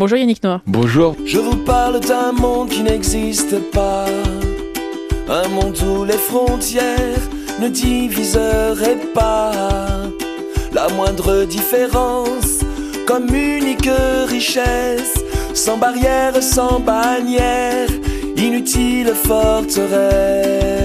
Bonjour Yannick Noah. Bonjour. Je vous parle d'un monde qui n'existe pas. Un monde où les frontières ne diviseraient pas. La moindre différence comme unique richesse. Sans barrière, sans bannière. Inutile forteresse.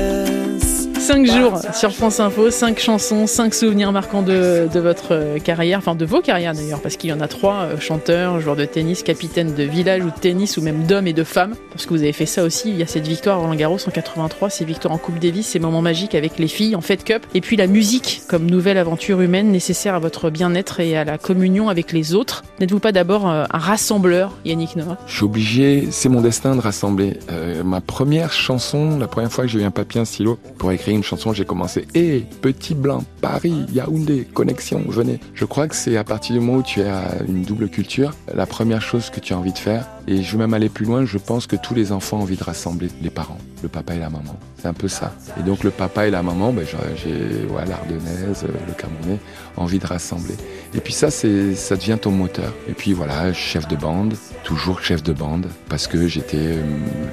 Cinq jours sur France Info, cinq chansons, cinq souvenirs marquants de, votre euh, carrière, enfin de vos carrières d'ailleurs, parce qu'il y en a trois, euh, chanteurs, joueurs de tennis, capitaine de village ou de tennis, ou même d'hommes et de femmes, parce que vous avez fait ça aussi, il y a cette victoire à Roland Garros en 83, ces victoires en Coupe Davis, ces moments magiques avec les filles en Fed Cup, et puis la musique comme nouvelle aventure humaine nécessaire à votre bien-être et à la communion avec les autres. N'êtes-vous pas d'abord euh, un rassembleur, Yannick Noah? Je suis obligé, c'est mon destin de rassembler. Ma première chanson, la première fois que j'ai eu un papier, un stylo pour écrire une chanson, j'ai commencé Hé, petit blanc, Paris, Yaoundé, connexion, venez. Je crois que c'est à partir du moment où tu as une double culture, la première chose que tu as envie de faire. Et je veux même aller plus loin, je pense que tous les enfants ont envie de rassembler les parents, le papa et la maman. C'est un peu ça. Et donc le papa et la maman, ben, j'ai ouais, l'ardennaise, le camerounais, envie de rassembler. Et puis ça, c'est, ça devient ton moteur. Et puis voilà, chef de bande, toujours chef de bande, parce que j'étais euh,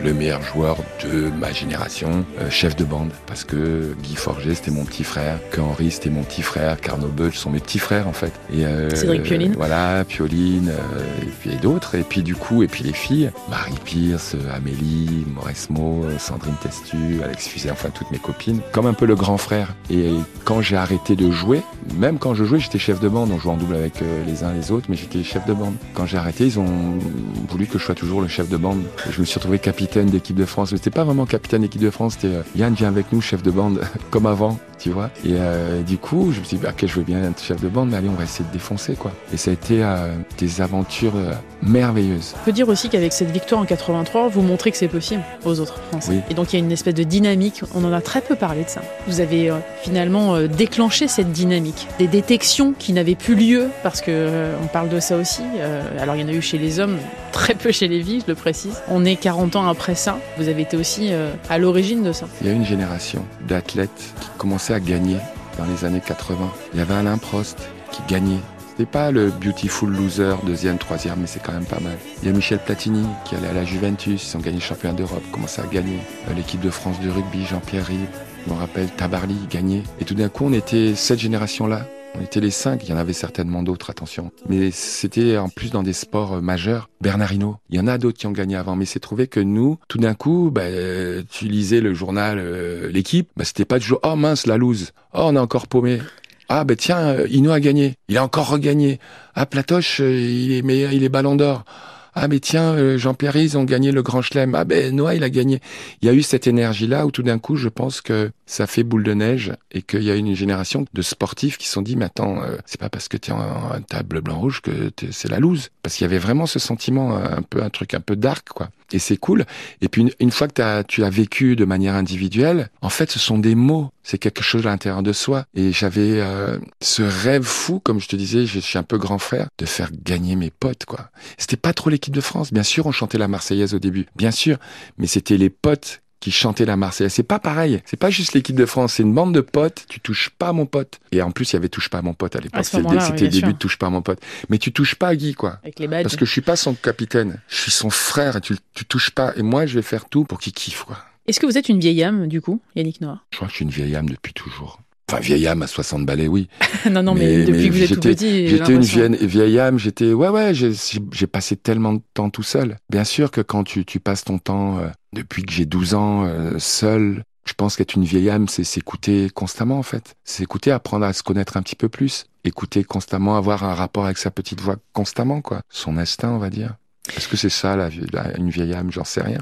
le meilleur joueur de ma génération, euh, chef de bande, parce que Guy Forget, c'était mon petit frère, que Henri, c'était mon petit frère, Carnot Budge sont mes petits frères en fait. Et euh, Cédric Pioline. Voilà, Pioline, euh, et puis d'autres. Et puis du coup, et puis les filles, Marie Pierce, Amélie, Mauresmo, Sandrine Testu, Alex Fusé, enfin toutes mes copines, comme un peu le grand frère. Et quand j'ai arrêté de jouer, même quand je jouais, j'étais chef de bande, on jouait en double avec les uns les autres, mais j'étais chef de bande. Quand j'ai arrêté, ils ont voulu que je sois toujours le chef de bande. Je me suis retrouvé capitaine d'équipe de France. C'était pas vraiment capitaine d'équipe de France, c'était Yann vient avec nous, chef de bande, comme avant, tu vois. Et euh, du coup, je me suis dit, bah, ok, je veux bien être chef de bande, mais allez, on va essayer de défoncer, quoi. Et ça a été euh, des aventures euh, merveilleuses. On peut dire aussi qu'avec cette victoire en 83, vous montrez que c'est possible aux autres Français. Oui. Et donc il y a une espèce de dynamique. On en a très peu parlé de ça. Vous avez finalement déclenché cette dynamique, des détections qui n'avaient plus lieu parce que on parle de ça aussi. Alors il y en a eu chez les hommes, très peu chez les filles, je le précise. On est 40 ans après ça. Vous avez été aussi à l'origine de ça. Il y a une génération d'athlètes qui commençaient à gagner dans les années 80. Il y avait Alain Prost qui gagnait. C'était pas le beautiful loser, deuxième, troisième, mais c'est quand même pas mal. Il y a Michel Platini qui allait à la Juventus, ils ont gagné le championnat d'Europe, commençaient à gagner. Euh, L'équipe de France de rugby, Jean-Pierre Rive, je me rappelle, Tabarly gagnait. Et tout d'un coup, on était cette génération-là. On était les cinq, il y en avait certainement d'autres, attention. Mais c'était en plus dans des sports euh, majeurs. Bernardino, il y en a d'autres qui ont gagné avant, mais c'est trouvé que nous, tout d'un coup, bah, euh, tu lisais le journal euh, L'équipe, bah, c'était pas toujours « Oh mince, la loose, oh on a encore paumé ». Ah ben tiens, euh, Hino a gagné, il a encore regagné. Ah Platoche, il est meilleur, il est ballon d'or. Ah mais tiens, euh, Jean-Pierre ils ont gagné le Grand Chelem. Ah ben Noah il a gagné. Il y a eu cette énergie là où tout d'un coup je pense que ça fait boule de neige et qu'il y a une génération de sportifs qui se sont dit mais attends euh, c'est pas parce que t'es en t'as bleu blanc rouge que t'es- c'est la loose parce qu'il y avait vraiment ce sentiment euh, un peu un truc un peu dark quoi. Et c'est cool. Et puis une, fois que tu as vécu de manière individuelle, en fait ce sont des mots. C'est quelque chose à l'intérieur de soi. Et j'avais euh, ce rêve fou, comme je te disais, je suis un peu grand frère, de faire gagner mes potes quoi. C'était pas trop l'équipe de France. Bien sûr, on chantait la Marseillaise au début, bien sûr, mais c'était les potes qui chantaient la Marseillaise. C'est pas pareil. C'est pas juste l'équipe de France. C'est une bande de potes. Tu touches pas à mon pote. Et en plus, il y avait touche pas à mon pote à l'époque. C'était le, oui, début sûr. de touche pas à mon pote. Mais tu touches pas à Guy, quoi. Avec les badges. Parce que je suis pas son capitaine. Je suis son frère et tu, tu touches pas. Et moi, je vais faire tout pour qu'il kiffe, quoi. Est-ce que vous êtes une vieille âme, du coup, Yannick Noah Je crois que je suis une vieille âme depuis toujours. Enfin, vieille âme à 60 balais, oui. Non, non, mais, Mais- depuis mais que vous êtes tout j'étais- petit, J'étais une vieille, vieille âme, j'étais, ouais, ouais, j'ai passé tellement de temps tout seul. Bien sûr que quand tu, tu passes ton temps, euh, depuis que j'ai 12 ans, euh, seul, je pense qu'être une vieille âme, c'est s'écouter constamment, en fait. C'est s'écouter, apprendre à se connaître un petit peu plus. Écouter constamment, avoir un rapport avec sa petite voix constamment, quoi. Son instinct, on va dire. Est-ce que c'est ça, la, vie- la- une vieille âme? J'en sais rien.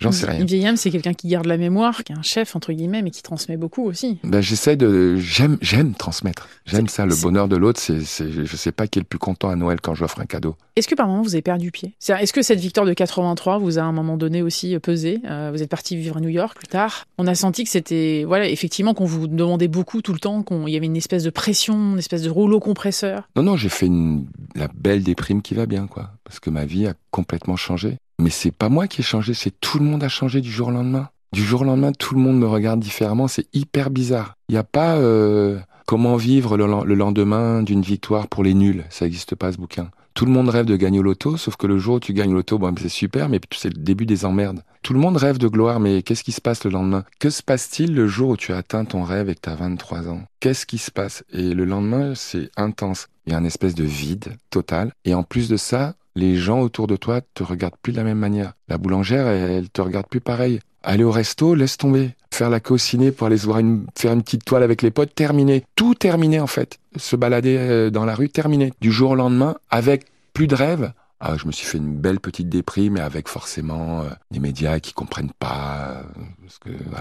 J'en sais rien. Une vieille âme, c'est quelqu'un qui garde la mémoire, qui est un chef, entre guillemets, mais qui transmet beaucoup aussi. Ben, j'essaie de, j'aime, j'aime transmettre. J'aime ça. Le bonheur de l'autre, c'est, je sais pas qui est le plus content à Noël quand j'offre un cadeau. Est-ce que par moment vous avez perdu pied? Est-ce que cette victoire de 83 vous a à un moment donné aussi euh, pesé? Euh, Vous êtes parti vivre à New York plus tard. On a senti que c'était, voilà, effectivement, qu'on vous demandait beaucoup tout le temps, qu'il y avait une espèce de pression, une espèce de rouleau compresseur. Non, non, j'ai fait une, la belle déprime qui va bien, quoi. Parce que ma vie a complètement changé. Mais c'est pas moi qui ai changé, c'est tout le monde a changé du jour au lendemain. Du jour au lendemain, tout le monde me regarde différemment, c'est hyper bizarre. Il n'y a pas euh, comment vivre le, len- le lendemain d'une victoire pour les nuls, ça n'existe pas ce bouquin. Tout le monde rêve de gagner au loto, sauf que le jour où tu gagnes au loto, bon, c'est super, mais c'est le début des emmerdes. Tout le monde rêve de gloire, mais qu'est-ce qui se passe le lendemain? Que se passe-t-il le jour où tu as atteint ton rêve et que tu as 23 ans? Qu'est-ce qui se passe? Et le lendemain, c'est intense. Il y a un espèce de vide total. Et en plus de ça, les gens autour de toi te regardent plus de la même manière. La boulangère, elle, elle te regarde plus pareil. Aller au resto, laisse tomber. Faire la queue ciné pour aller voir une, faire une petite toile avec les potes, terminé. Tout terminé en fait. Se balader euh, dans la rue, terminé. Du jour au lendemain, avec plus de rêve. Ah, je me suis fait une belle petite déprime, mais avec forcément euh, des médias qui comprennent pas, euh, parce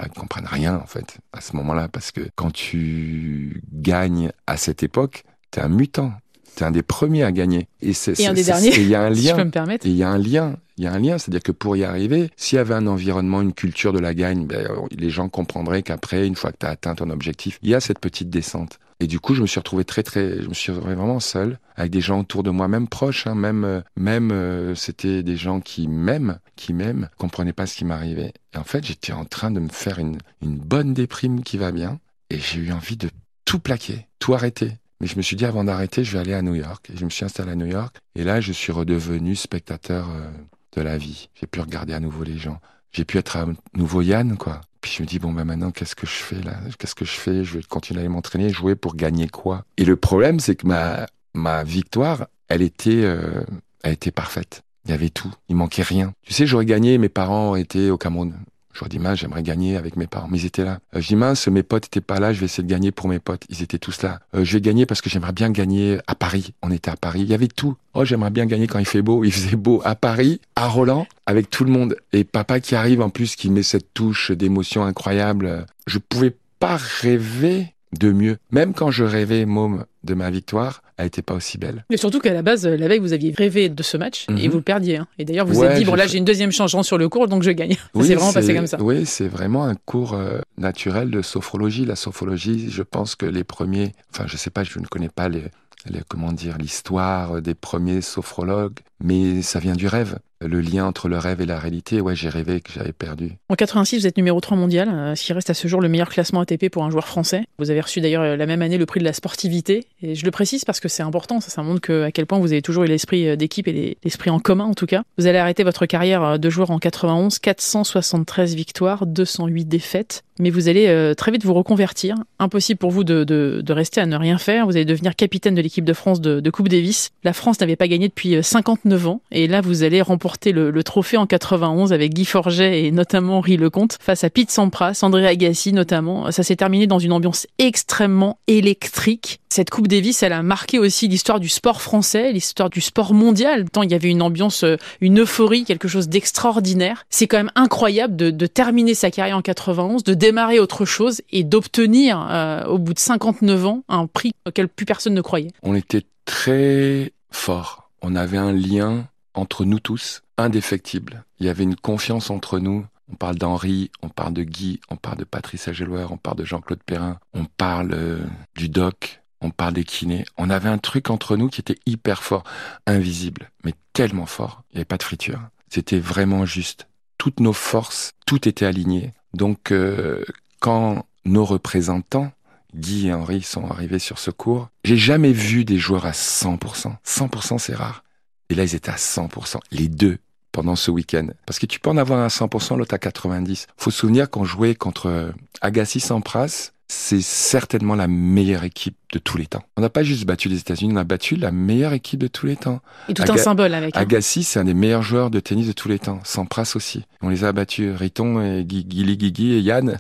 qui comprennent rien en fait à ce moment-là, parce que quand tu gagnes à cette époque, t'es un mutant. T'es un des premiers à gagner. Et, c'est, un des derniers. Il y a un lien. si je peux me permettre. Et il y a un lien il y a un lien, c'est-à-dire que pour y arriver, s'il y avait un environnement, une culture de la gagne, ben, les gens comprendraient qu'après, une fois que tu as atteint ton objectif, il y a cette petite descente. Et du coup, je me suis retrouvé très, très, je me suis retrouvé vraiment seul, avec des gens autour de moi, même proches, hein, même, euh, même, euh, c'était des gens qui m'aiment, qui m'aiment, comprenaient pas ce qui m'arrivait. Et en fait, j'étais en train de me faire une, une bonne déprime qui va bien, et j'ai eu envie de tout plaquer, tout arrêter. Mais je me suis dit, avant d'arrêter, je vais aller à New York. Et je me suis installé à New York. Et là, je suis redevenu spectateur euh, de la vie. J'ai pu regarder à nouveau les gens. J'ai pu être à nouveau Yann, quoi. Puis je me dis, bon, ben maintenant, qu'est-ce que je fais là? Qu'est-ce que je fais? Je vais continuer à m'entraîner, jouer pour gagner quoi? Et le problème, c'est que ma, ma victoire, elle était, euh, elle était parfaite. Il y avait tout. Il manquait rien. Tu sais, j'aurais gagné, mes parents étaient au Cameroun. J'aurais dit, mince, j'aimerais gagner avec mes parents. Mais ils étaient là. Euh, je dis, mince, mes potes étaient pas là, je vais essayer de gagner pour mes potes. Ils étaient tous là. Euh, je vais gagner parce que j'aimerais bien gagner à Paris. On était à Paris. Il y avait tout. Oh, j'aimerais bien gagner quand il fait beau. Il faisait beau à Paris, à Roland, avec tout le monde. Et papa qui arrive en plus, qui met cette touche d'émotion incroyable. Je pouvais pas rêver de mieux. Même quand je rêvais, môme, de ma victoire, elle n'était pas aussi belle. Mais surtout qu'à la base, la veille, vous aviez rêvé de ce match et Mhm. vous le perdiez. hein. Et d'ailleurs, vous vous êtes dit, bon là, j'ai une deuxième chance sur le cours, donc je gagne. c'est vraiment passé comme ça. Oui, c'est vraiment un cours euh, naturel de sophrologie. La sophrologie, je pense que les premiers, enfin, je sais pas, je ne connais pas les, les- comment dire, l'histoire des premiers sophrologues, mais ça vient du rêve. Le lien entre le rêve et la réalité. Ouais, j'ai rêvé que j'avais perdu. En 86, vous êtes numéro 3 mondial, euh, ce qui reste à ce jour le meilleur classement ATP pour un joueur français. Vous avez reçu d'ailleurs euh, la même année le prix de la sportivité. Et je le précise parce que c'est important, ça, montre à quel point vous avez toujours eu l'esprit euh, d'équipe et les- l'esprit en commun en tout cas. Vous allez arrêter votre carrière de joueur en 91, 473 victoires, 208 défaites. Mais vous allez très vite vous reconvertir. Impossible pour vous de, rester à ne rien faire. Vous allez devenir capitaine de l'équipe de France de, de Coupe Davis. La France n'avait pas gagné depuis euh, 59 ans. Et là, vous allez remporter le, le trophée en 91 avec Guy Forget et notamment Henri Lecomte face à Pete Sampras, André Agassi notamment. Ça s'est terminé dans une ambiance extrêmement électrique. Cette Coupe Davis, elle a marqué aussi l'histoire du sport français, l'histoire du sport mondial. Tant il y avait une ambiance, euh, une euphorie, quelque chose d'extraordinaire. C'est quand même incroyable de, terminer sa carrière en 91, de démarrer autre chose et d'obtenir euh, au bout de 59 ans un prix auquel plus personne ne croyait. On était très forts. On avait un lien entre nous tous indéfectible. Il y avait une confiance entre nous. On parle d'Henri, on parle de Guy, on parle de Patrice Agelouer, on parle de Jean-Claude Perrin, on parle euh, du doc, on parle des kinés. On avait un truc entre nous qui était hyper fort, invisible, mais tellement fort. Il n'y avait pas de friture. C'était vraiment juste. Toutes nos forces, tout était aligné. Donc, euh, quand nos représentants, Guy et Henri, sont arrivés sur ce cours, j'ai jamais vu des joueurs à 100%. 100% c'est rare. Et là, ils étaient à 100%. Les deux pendant ce week-end. Parce que tu peux en avoir un à 100%, l'autre à 90%. Faut se souvenir qu'on jouait contre euh, Agassi Sampras, c'est certainement la meilleure équipe de tous les temps. On n'a pas juste battu les États-Unis, on a battu la meilleure équipe de tous les temps. Et tout un Aga- symbole avec. hein. Agassi, c'est un des meilleurs joueurs de tennis de tous les temps. Sampras aussi. On les a battus. Riton et Gui- Guili Guigui et Yann,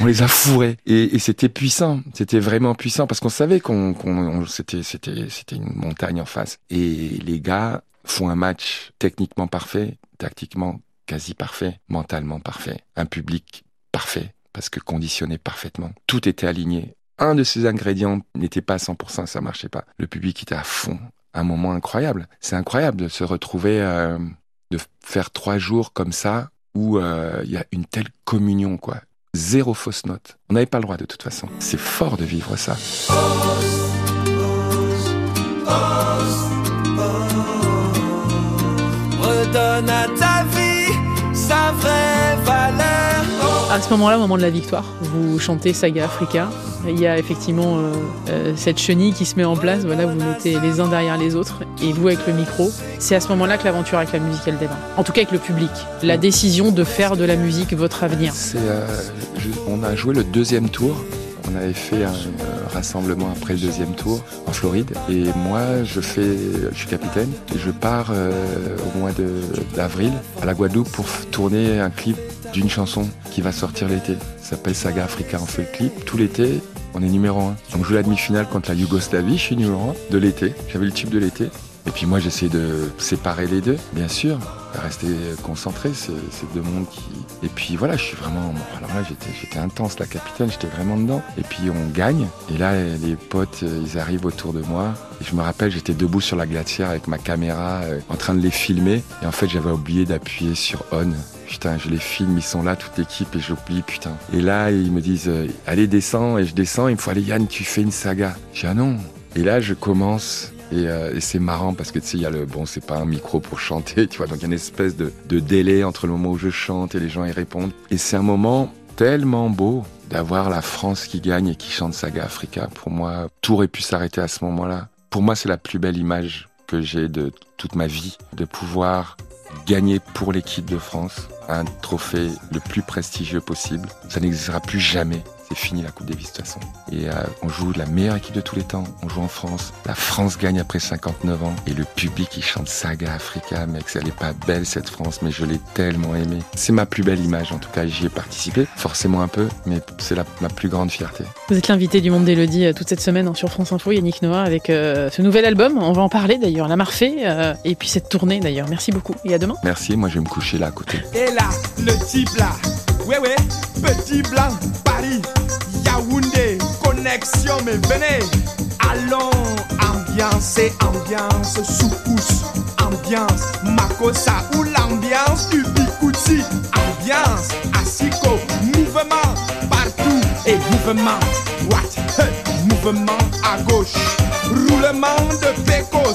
on les a fourrés. Et, et c'était puissant. C'était vraiment puissant parce qu'on savait qu'on, on- c'était, c'était, c'était une montagne en face. Et les gars font un match techniquement parfait, tactiquement quasi parfait, mentalement parfait, un public parfait parce que conditionné parfaitement. Tout était aligné. Un de ces ingrédients n'était pas à 100%, ça marchait pas. Le public était à fond. Un moment incroyable. C'est incroyable de se retrouver, euh, de faire trois jours comme ça où euh, il y a une telle communion, quoi. Zéro fausse note. On n'avait pas le droit de toute façon. C'est fort de vivre ça. Redonne à ta vie sa vraie valeur. À ce moment-là, au moment de la victoire, vous chantez Saga Africa. Il y a effectivement euh, euh, cette chenille qui se met en place. Voilà, vous mettez les uns derrière les autres et vous avec le micro. C'est à ce moment-là que l'aventure avec la musique elle démarre. En tout cas avec le public. La décision de faire de la musique votre avenir. Euh, on a joué le deuxième tour on avait fait un, rassemblement après le deuxième tour en Floride. Et moi, je fais, je suis capitaine et je pars au mois d'avril à la Guadeloupe pour tourner un clip d'une chanson qui va sortir l'été. Ça s'appelle Saga Africa. On fait le clip tout l'été. On est numéro un. On joue la demi-finale contre la Yougoslavie. Je suis numéro un de l'été. J'avais le tube de l'été. Et puis moi, j'essaie de séparer les deux, bien sûr, rester concentré. C'est deux mondes qui. Et puis voilà, je suis vraiment. Alors là, j'étais intense, la capitaine, j'étais vraiment dedans. Et puis on gagne. Et là, les potes, ils arrivent autour de moi. Et je me rappelle, j'étais debout sur la glacière avec ma caméra, euh, en train de les filmer. Et en fait, j'avais oublié d'appuyer sur on. Putain, je les filme, ils sont là, toute l'équipe, et j'oublie, putain. Et là, ils me disent, euh, allez, descends, et je descends, il me faut aller, Yann, tu fais une saga. Je dis, ah non. Et là, je commence euh, et, c'est marrant parce que tu sais, il y a le bon, c'est pas un micro pour chanter, tu vois, donc il y a une espèce de, de, délai entre le moment où je chante et les gens y répondent. Et c'est un moment tellement beau d'avoir la France qui gagne et qui chante Saga Africa. Pour moi, tout aurait pu s'arrêter à ce moment-là. Pour moi, c'est la plus belle image que j'ai de toute ma vie, de pouvoir gagner pour l'équipe de France un trophée le plus prestigieux possible. Ça n'existera plus jamais c'est fini la Coupe Davis de toute façon. Et euh, on joue la meilleure équipe de tous les temps. On joue en France. La France gagne après 59 ans. Et le public, il chante Saga Africa, mec. Elle est pas belle cette France, mais je l'ai tellement aimée. C'est ma plus belle image, en tout cas. J'y ai participé, forcément un peu, mais c'est ma plus grande fierté. Vous êtes l'invité du Monde d'Elodie euh, toute cette semaine hein, sur France Info, Yannick Noah, avec euh, ce nouvel album. On va en parler d'ailleurs, la Marfée, et puis cette tournée d'ailleurs. Merci beaucoup. Et à demain. Merci. Moi, je vais me coucher là à côté. Et là, le type là. Ouais, ouais, petit blanc, Paris. Yaoundé, connexion, mais venez, allons, ambiance et ambiance, sous-pousse, ambiance, Makosa ou l'ambiance du Bikouti, ambiance, Asiko, mouvement partout et mouvement, what, mouvement à gauche, roulement de Pécos,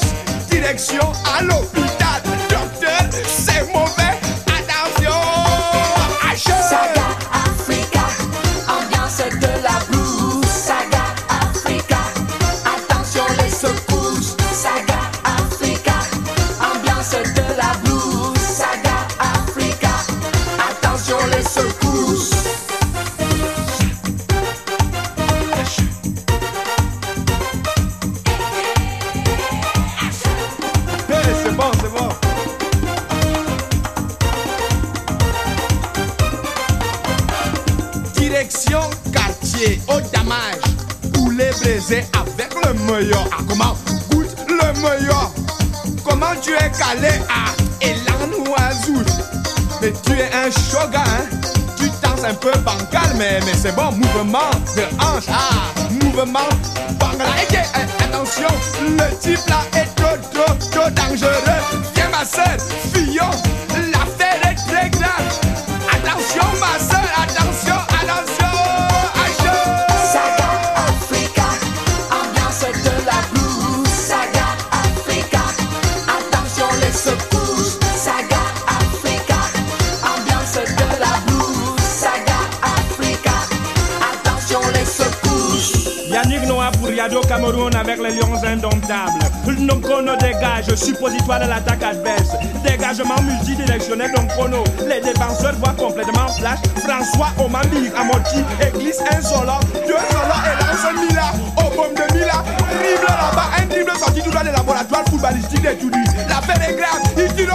direction à l'hôpital, Comment goûte le meilleur? Comment tu es calé à Elan Oiseau Mais tu es un shogun, hein? Tu danses un peu bancal, mais, mais c'est bon, mouvement de hanche. Ah, mouvement bangla. Eh, attention, le type là est trop, trop, trop dangereux. Viens ma soeur, Fillon, Radio Cameroun avec les lions indomptables. Nos dégage, suppositoire de l'attaque adverse. Dégagement multidirectionnel donc chrono. Les défenseurs voient complètement flash. François Omambi, Amorti, église insolent. Deux solos et lance Mila. Au bombe de Mila. Dribble là-bas, un dribble sorti tout droit des laboratoires footballistiques d'études. L'affaire est grave, il.